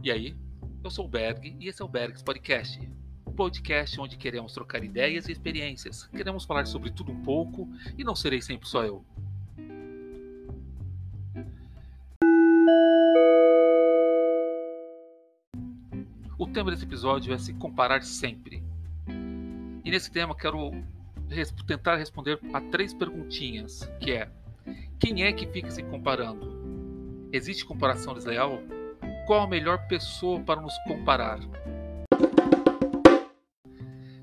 E aí, eu sou o Berg e esse é o Bergs Podcast. Um podcast onde queremos trocar ideias e experiências. Queremos falar sobre tudo um pouco e não serei sempre só eu. O tema desse episódio é se comparar sempre. E nesse tema quero tentar responder a três perguntinhas, que é: quem é que fica se comparando? Existe comparação desleal? Qual a melhor pessoa para nos comparar?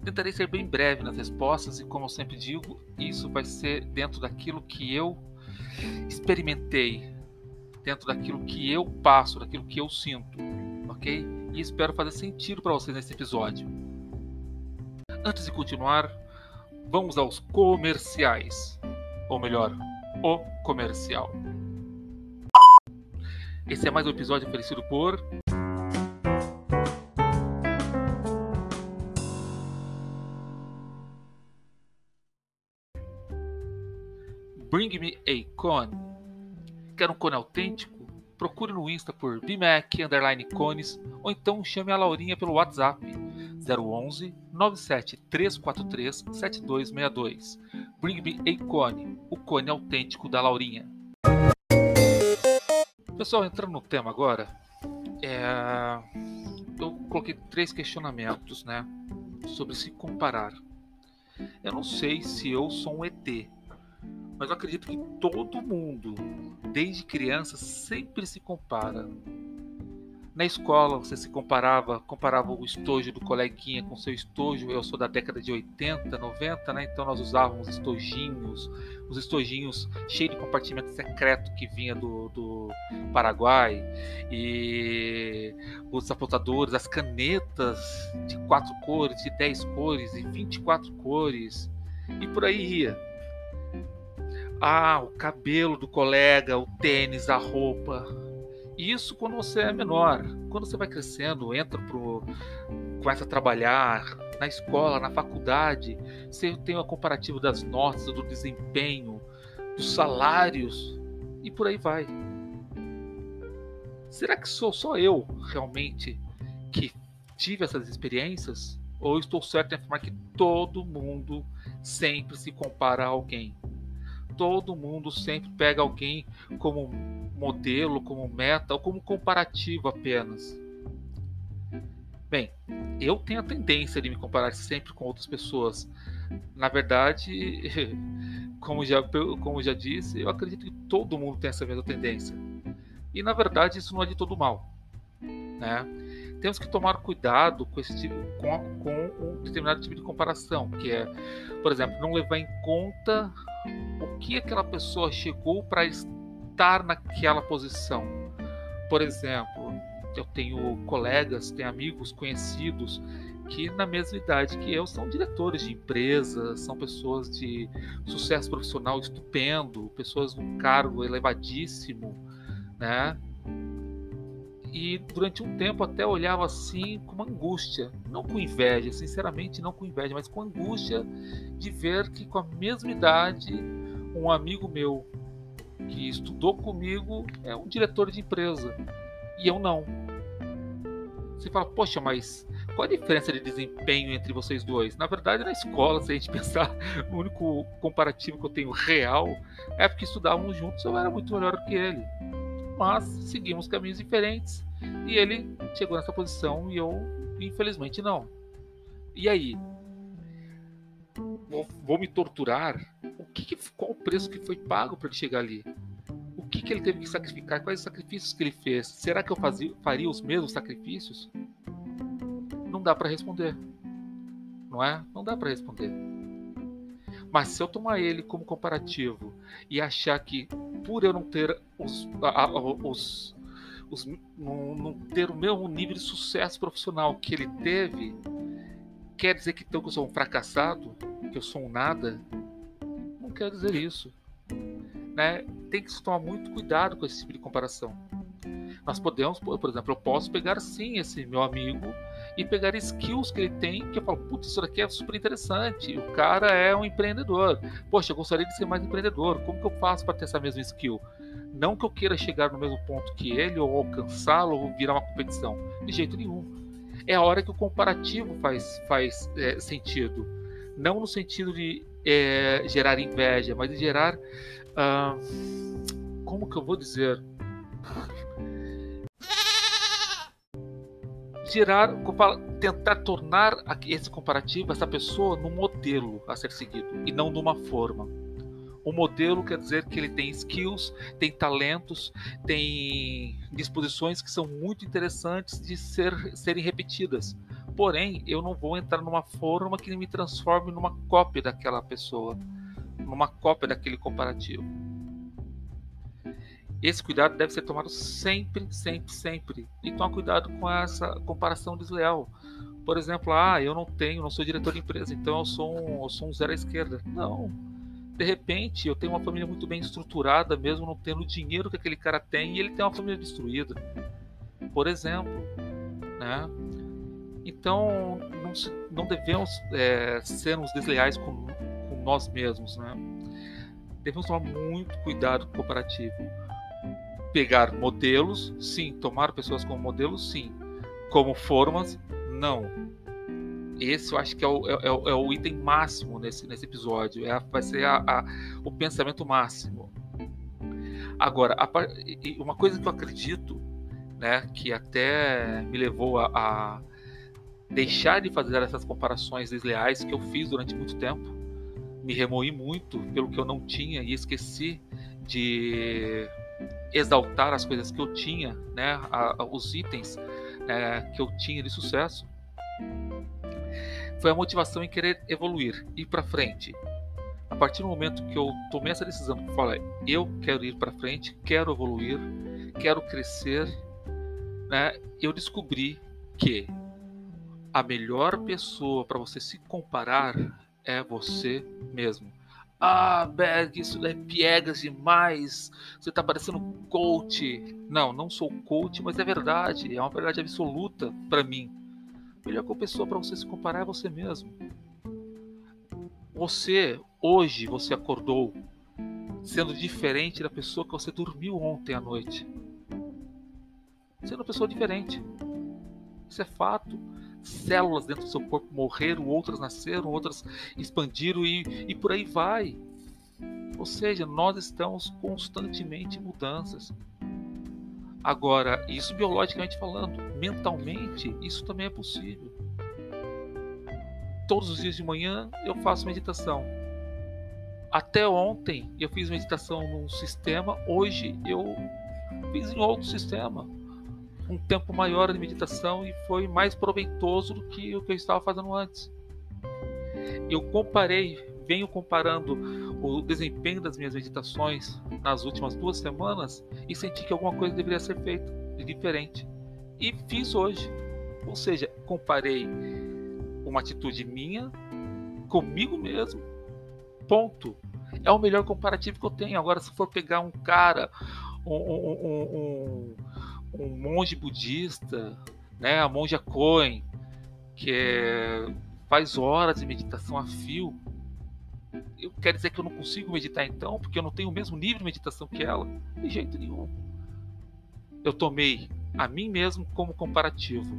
Tentarei ser bem breve nas respostas e, como eu sempre digo, isso vai ser dentro daquilo que eu experimentei, dentro daquilo que eu passo, daquilo que eu sinto, ok? E espero fazer sentido para vocês nesse episódio. Antes de continuar, vamos aos comerciais, ou melhor, o comercial. Esse é mais um episódio oferecido por. Bring Me a Cone. Quer um cone autêntico? Procure no Insta por BMAC underline cones ou então chame a Laurinha pelo WhatsApp 011 97 343 7262. Bring Me a Cone, o cone autêntico da Laurinha. Pessoal, entrando no tema agora, é... eu coloquei três questionamentos, né, sobre se comparar. Eu não sei se eu sou um ET, mas eu acredito que todo mundo, desde criança, sempre se compara. Na escola você se comparava, comparava o estojo do coleguinha com seu estojo. Eu sou da década de 80, 90, né? Então nós usávamos estojinhos, os estojinhos cheios de compartimento secreto que vinha do, do Paraguai e os apontadores, as canetas de quatro cores, de 10 cores e 24 cores e por aí ia. Ah, o cabelo do colega, o tênis, a roupa, isso quando você é menor. Quando você vai crescendo, entra pro. começa a trabalhar na escola, na faculdade, você tem o comparativo das notas, do desempenho, dos salários e por aí vai. Será que sou só eu realmente que tive essas experiências? Ou estou certo em afirmar que todo mundo sempre se compara a alguém? todo mundo sempre pega alguém como modelo, como meta ou como comparativo apenas. Bem, eu tenho a tendência de me comparar sempre com outras pessoas. Na verdade, como já, como já disse, eu acredito que todo mundo tem essa mesma tendência. E na verdade isso não é de todo mal. Né? Temos que tomar cuidado com, esse tipo, com, com um determinado tipo de comparação, que é, por exemplo, não levar em conta o que aquela pessoa chegou para estar naquela posição. Por exemplo, eu tenho colegas, tenho amigos conhecidos que na mesma idade que eu são diretores de empresas, são pessoas de sucesso profissional estupendo, pessoas num cargo elevadíssimo, né? E durante um tempo até olhava assim com angústia, não com inveja, sinceramente não com inveja, mas com angústia de ver que com a mesma idade um amigo meu que estudou comigo é um diretor de empresa e eu não. Você fala, poxa, mas qual a diferença de desempenho entre vocês dois? Na verdade, na escola, se a gente pensar, o único comparativo que eu tenho real é porque estudávamos juntos, eu era muito melhor que ele. Mas seguimos caminhos diferentes e ele chegou nessa posição e eu, infelizmente, não. E aí? Vou, vou me torturar o que, qual o preço que foi pago para ele chegar ali? Que, ele teve que sacrificar? Quais os sacrifícios que ele fez? Será que eu fazia, faria os mesmos sacrifícios? Não dá para responder, não é? Não dá para responder. Mas se eu tomar ele como comparativo e achar que por eu não ter os, os, os não, não ter o mesmo nível de sucesso profissional que ele teve, quer dizer que então que eu sou um fracassado, que eu sou um nada, quer dizer isso. Né? Tem que se tomar muito cuidado com esse tipo de comparação. Nós podemos, por exemplo, eu posso pegar sim esse meu amigo e pegar skills que ele tem, que eu falo, putz, isso daqui é super interessante. O cara é um empreendedor. Poxa, eu gostaria de ser mais empreendedor. Como que eu faço para ter essa mesma skill? Não que eu queira chegar no mesmo ponto que ele, ou alcançá-lo, ou virar uma competição. De jeito nenhum. É a hora que o comparativo faz, faz é, sentido. Não no sentido de é, gerar inveja, mas de gerar. Ah, como que eu vou dizer? Gerar, tentar tornar esse comparativo, essa pessoa, num modelo a ser seguido e não numa forma. O modelo quer dizer que ele tem skills, tem talentos, tem disposições que são muito interessantes de ser, serem repetidas. Porém, eu não vou entrar numa forma que me transforme numa cópia daquela pessoa, numa cópia daquele comparativo. Esse cuidado deve ser tomado sempre, sempre, sempre. E tomar cuidado com essa comparação desleal. Por exemplo, ah, eu não tenho, não sou diretor de empresa, então eu sou um, eu sou um zero à esquerda. Não de repente eu tenho uma família muito bem estruturada, mesmo não tendo o dinheiro que aquele cara tem, e ele tem uma família destruída, por exemplo, né? Então não, não devemos é, sermos desleais com, nós mesmos, né? Devemos tomar muito cuidado com o comparativo. Pegar modelos, sim. Tomar pessoas como modelos, sim. Como formas, não esse eu acho que é o, é, é, é o item máximo nesse, nesse episódio. É, vai ser a, a, o pensamento máximo. Agora, uma coisa que eu acredito, né, que até me levou a, a deixar de fazer essas comparações desleais que eu fiz durante muito tempo, me remoí muito pelo que eu não tinha e esqueci de exaltar as coisas que eu tinha, né, os itens né, que eu tinha de sucesso foi a motivação em querer evoluir, ir para frente. A partir do momento que eu tomei essa decisão, que falei, eu quero ir para frente, quero evoluir, quero crescer, né? Eu descobri que a melhor pessoa para você se comparar é você mesmo. Ah, Berg, isso é piegas demais. Você está parecendo coach. Não, não sou coach, mas é verdade. É uma verdade absoluta para mim melhor pessoa para você se comparar é você mesmo. Você, hoje, você acordou sendo diferente da pessoa que você dormiu ontem à noite. Sendo uma pessoa diferente. Isso é fato. Células dentro do seu corpo morreram, outras nasceram, outras expandiram e, e por aí vai. Ou seja, nós estamos constantemente em mudanças. Agora, isso biologicamente falando, mentalmente, isso também é possível. Todos os dias de manhã eu faço meditação. Até ontem eu fiz meditação num sistema, hoje eu fiz em outro sistema. Um tempo maior de meditação e foi mais proveitoso do que o que eu estava fazendo antes. Eu comparei, venho comparando o desempenho das minhas meditações nas últimas duas semanas e senti que alguma coisa deveria ser feita de diferente. E fiz hoje. Ou seja, comparei uma atitude minha comigo mesmo. Ponto. É o melhor comparativo que eu tenho. Agora, se for pegar um cara, um, um, um, um monge budista, né, a monja Cohen, que é, faz horas de meditação a fio, eu quero dizer que eu não consigo meditar então, porque eu não tenho o mesmo nível de meditação que ela? De jeito nenhum. Eu tomei a mim mesmo como comparativo.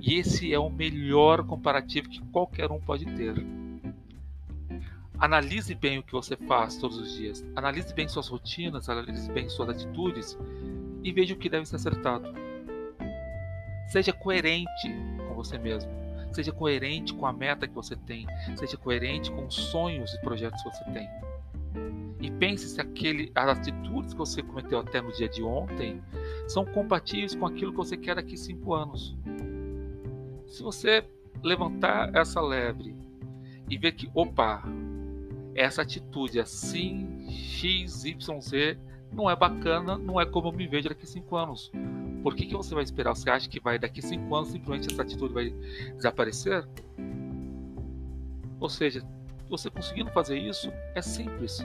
E esse é o melhor comparativo que qualquer um pode ter. Analise bem o que você faz todos os dias. Analise bem suas rotinas, analise bem suas atitudes e veja o que deve ser acertado. Seja coerente com você mesmo. Seja coerente com a meta que você tem. Seja coerente com os sonhos e projetos que você tem. E pense se aquele, as atitudes que você cometeu até no dia de ontem são compatíveis com aquilo que você quer daqui cinco anos. Se você levantar essa lebre e ver que, opa, essa atitude assim, X, Y, Z, não é bacana, não é como eu me vejo daqui cinco anos. Por que, que você vai esperar? Você acha que vai daqui cinco anos simplesmente essa atitude vai desaparecer? Ou seja, você conseguindo fazer isso é simples.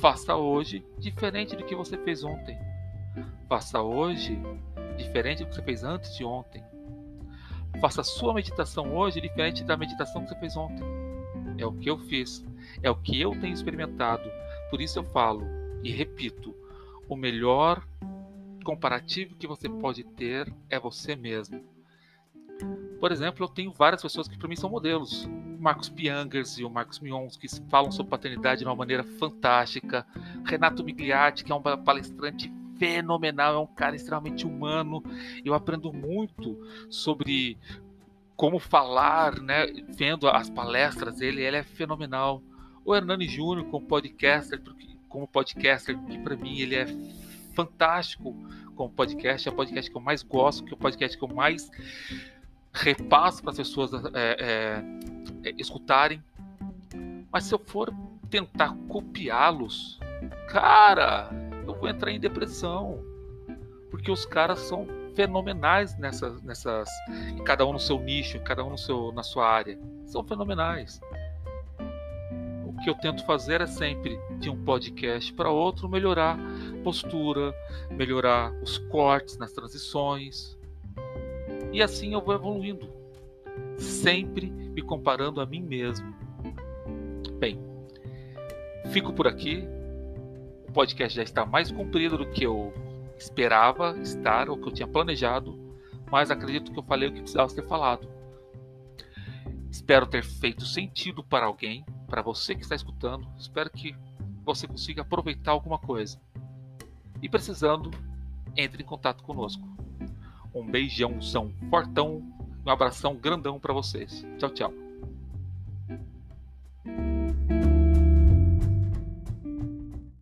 Faça hoje diferente do que você fez ontem. Faça hoje diferente do que você fez antes de ontem. Faça a sua meditação hoje diferente da meditação que você fez ontem. É o que eu fiz, é o que eu tenho experimentado. Por isso eu falo e repito: o melhor comparativo que você pode ter é você mesmo. Por exemplo, eu tenho várias pessoas que para mim são modelos. O Marcos Piangers e o Marcos Mions, que falam sobre paternidade de uma maneira fantástica. Renato Migliatti, que é um palestrante fenomenal, é um cara extremamente humano. Eu aprendo muito sobre como falar, né? Vendo as palestras dele, ele é fenomenal. O Hernani Júnior como podcaster, como podcaster, que para mim ele é fantástico como podcast, é o podcast que eu mais gosto, que é o podcast que eu mais repasso para as pessoas é, é, é, escutarem. Mas se eu for tentar copiá-los, cara, eu vou entrar em depressão. Porque os caras são fenomenais nessas, nessas cada um no seu nicho, cada um no seu, na sua área. São fenomenais. Que eu tento fazer é sempre de um podcast para outro melhorar postura, melhorar os cortes nas transições, e assim eu vou evoluindo, sempre me comparando a mim mesmo. Bem, fico por aqui. O podcast já está mais comprido do que eu esperava estar, ou que eu tinha planejado, mas acredito que eu falei o que precisava ser falado. Espero ter feito sentido para alguém, para você que está escutando. Espero que você consiga aproveitar alguma coisa. E precisando, entre em contato conosco. Um beijão, fortão, um abração grandão para vocês. Tchau, tchau.